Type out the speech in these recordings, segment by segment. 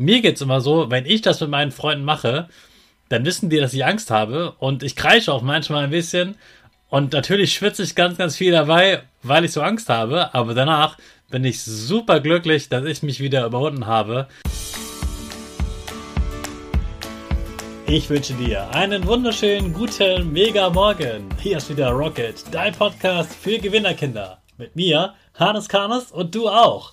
Mir geht's immer so, wenn ich das mit meinen Freunden mache, dann wissen die, dass ich Angst habe und ich kreische auch manchmal ein bisschen und natürlich schwitze ich ganz, ganz viel dabei, weil ich so Angst habe, aber danach bin ich super glücklich, dass ich mich wieder überwunden habe. Ich wünsche dir einen wunderschönen, guten, mega Morgen. Hier ist wieder Rocket, dein Podcast für Gewinnerkinder. Mit mir, Hannes Karnes und du auch.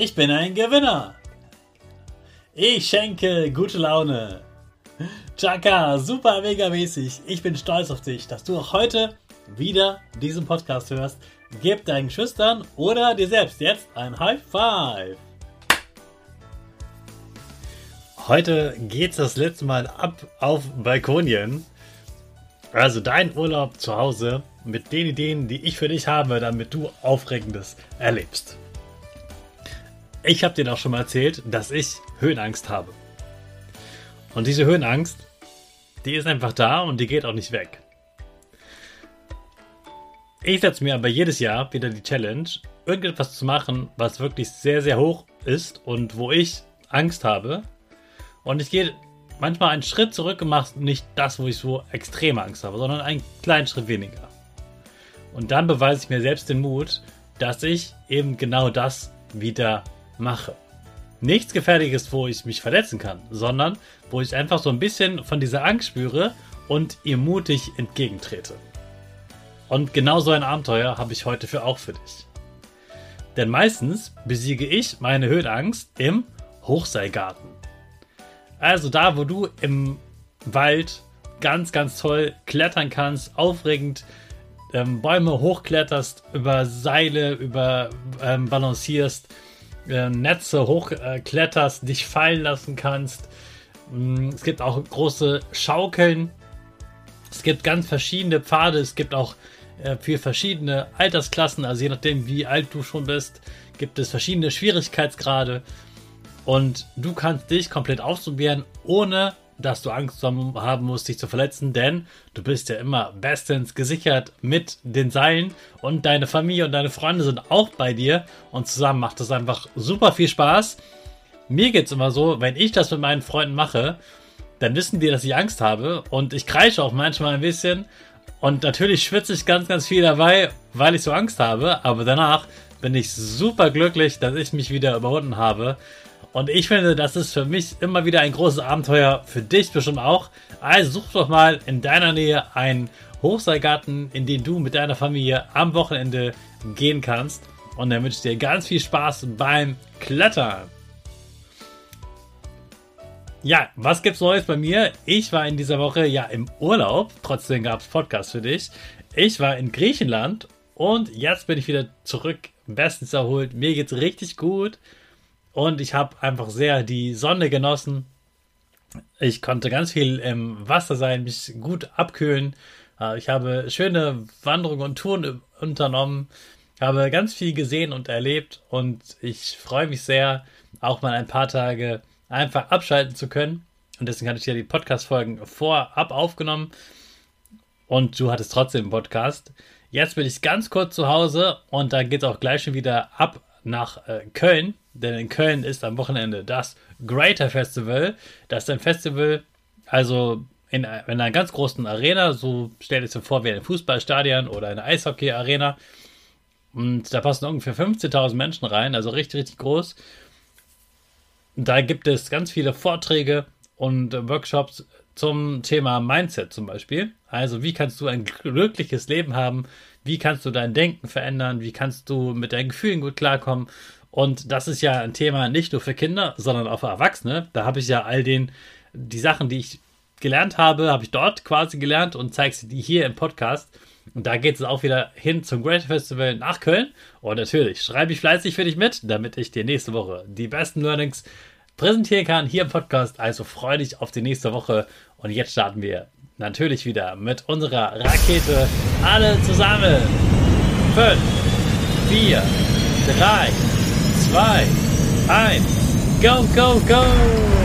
Ich bin ein Gewinner. Ich schenke gute Laune. Chaka, super mega mäßig. Ich bin stolz auf dich, dass du auch heute wieder diesen Podcast hörst. Gib deinen Schüchtern oder dir selbst jetzt ein High Five. Heute geht's das letzte Mal ab auf Balkonien. Also dein Urlaub zu Hause mit den Ideen, die ich für dich habe, damit du Aufregendes erlebst. Ich habe dir auch schon mal erzählt, dass ich Höhenangst habe. Und diese Höhenangst die ist einfach da und die geht auch nicht weg. Ich setze mir aber jedes Jahr wieder die Challenge, irgendetwas zu machen, was wirklich sehr, sehr hoch ist und wo ich Angst habe. Und ich gehe manchmal einen Schritt zurück und mache nicht das, wo ich so extreme Angst habe, sondern einen kleinen Schritt weniger. Und dann beweise ich mir selbst den Mut, dass ich eben genau das wieder mache nichts Gefährliches, wo ich mich verletzen kann, sondern wo ich einfach so ein bisschen von dieser Angst spüre und ihr mutig entgegentrete. Und genau so ein Abenteuer habe ich heute für auch für dich. Denn meistens besiege ich meine Höhenangst im Hochseilgarten. Also da, wo du im Wald ganz, ganz toll klettern kannst, aufregend ähm, Bäume hochkletterst, über Seile, über ähm, balancierst äh, Netze hochkletterst, dich fallen lassen kannst. Mm, es gibt auch große Schaukeln. Es gibt ganz verschiedene Pfade. Es gibt auch äh, für verschiedene Altersklassen, also je nachdem, wie alt du schon bist, gibt es verschiedene Schwierigkeitsgrade. Und du kannst dich komplett ausprobieren, ohne dass du Angst haben musst, dich zu verletzen, denn du bist ja immer bestens gesichert mit den Seilen und deine Familie und deine Freunde sind auch bei dir und zusammen macht es einfach super viel Spaß. Mir geht es immer so, wenn ich das mit meinen Freunden mache, dann wissen die, dass ich Angst habe und ich kreische auch manchmal ein bisschen und natürlich schwitze ich ganz, ganz viel dabei, weil ich so Angst habe, aber danach bin ich super glücklich, dass ich mich wieder überwunden habe und ich finde, das ist für mich immer wieder ein großes Abenteuer, für dich bestimmt auch. Also such doch mal in deiner Nähe einen Hochseilgarten, in den du mit deiner Familie am Wochenende gehen kannst. Und dann wünsche ich dir ganz viel Spaß beim Klettern. Ja, was gibt's Neues bei mir? Ich war in dieser Woche ja im Urlaub, trotzdem gab's Podcast für dich. Ich war in Griechenland und jetzt bin ich wieder zurück, bestens erholt. Mir geht's richtig gut und ich habe einfach sehr die Sonne genossen. Ich konnte ganz viel im Wasser sein, mich gut abkühlen. Äh, ich habe schöne Wanderungen und Touren unternommen, habe ganz viel gesehen und erlebt und ich freue mich sehr, auch mal ein paar Tage einfach abschalten zu können. Und deswegen hatte ich ja die Podcast-Folgen vorab aufgenommen und du hattest trotzdem einen Podcast. Jetzt bin ich ganz kurz zu Hause und dann geht es auch gleich schon wieder ab nach äh, Köln, denn in Köln ist am Wochenende das Greater Festival. Das ist ein Festival, also in, in einer ganz großen Arena, so stellt es dir vor wie ein Fußballstadion oder eine Eishockey-Arena. Und da passen ungefähr 15.000 Menschen rein, also richtig, richtig groß. Da gibt es ganz viele Vorträge und Workshops zum Thema Mindset zum Beispiel. Also wie kannst du ein glückliches Leben haben? Wie kannst du dein Denken verändern? Wie kannst du mit deinen Gefühlen gut klarkommen? Und das ist ja ein Thema nicht nur für Kinder, sondern auch für Erwachsene. Da habe ich ja all den, die Sachen, die ich gelernt habe, habe ich dort quasi gelernt und zeige sie dir hier im Podcast. Und da geht es auch wieder hin zum Great Festival nach Köln. Und natürlich schreibe ich fleißig für dich mit, damit ich dir nächste Woche die besten Learnings präsentieren kann hier im Podcast. Also freue dich auf die nächste Woche. Und jetzt starten wir natürlich wieder mit unserer Rakete. Alle zusammen. 5, 4, 3, 2, 1. Go, go, go!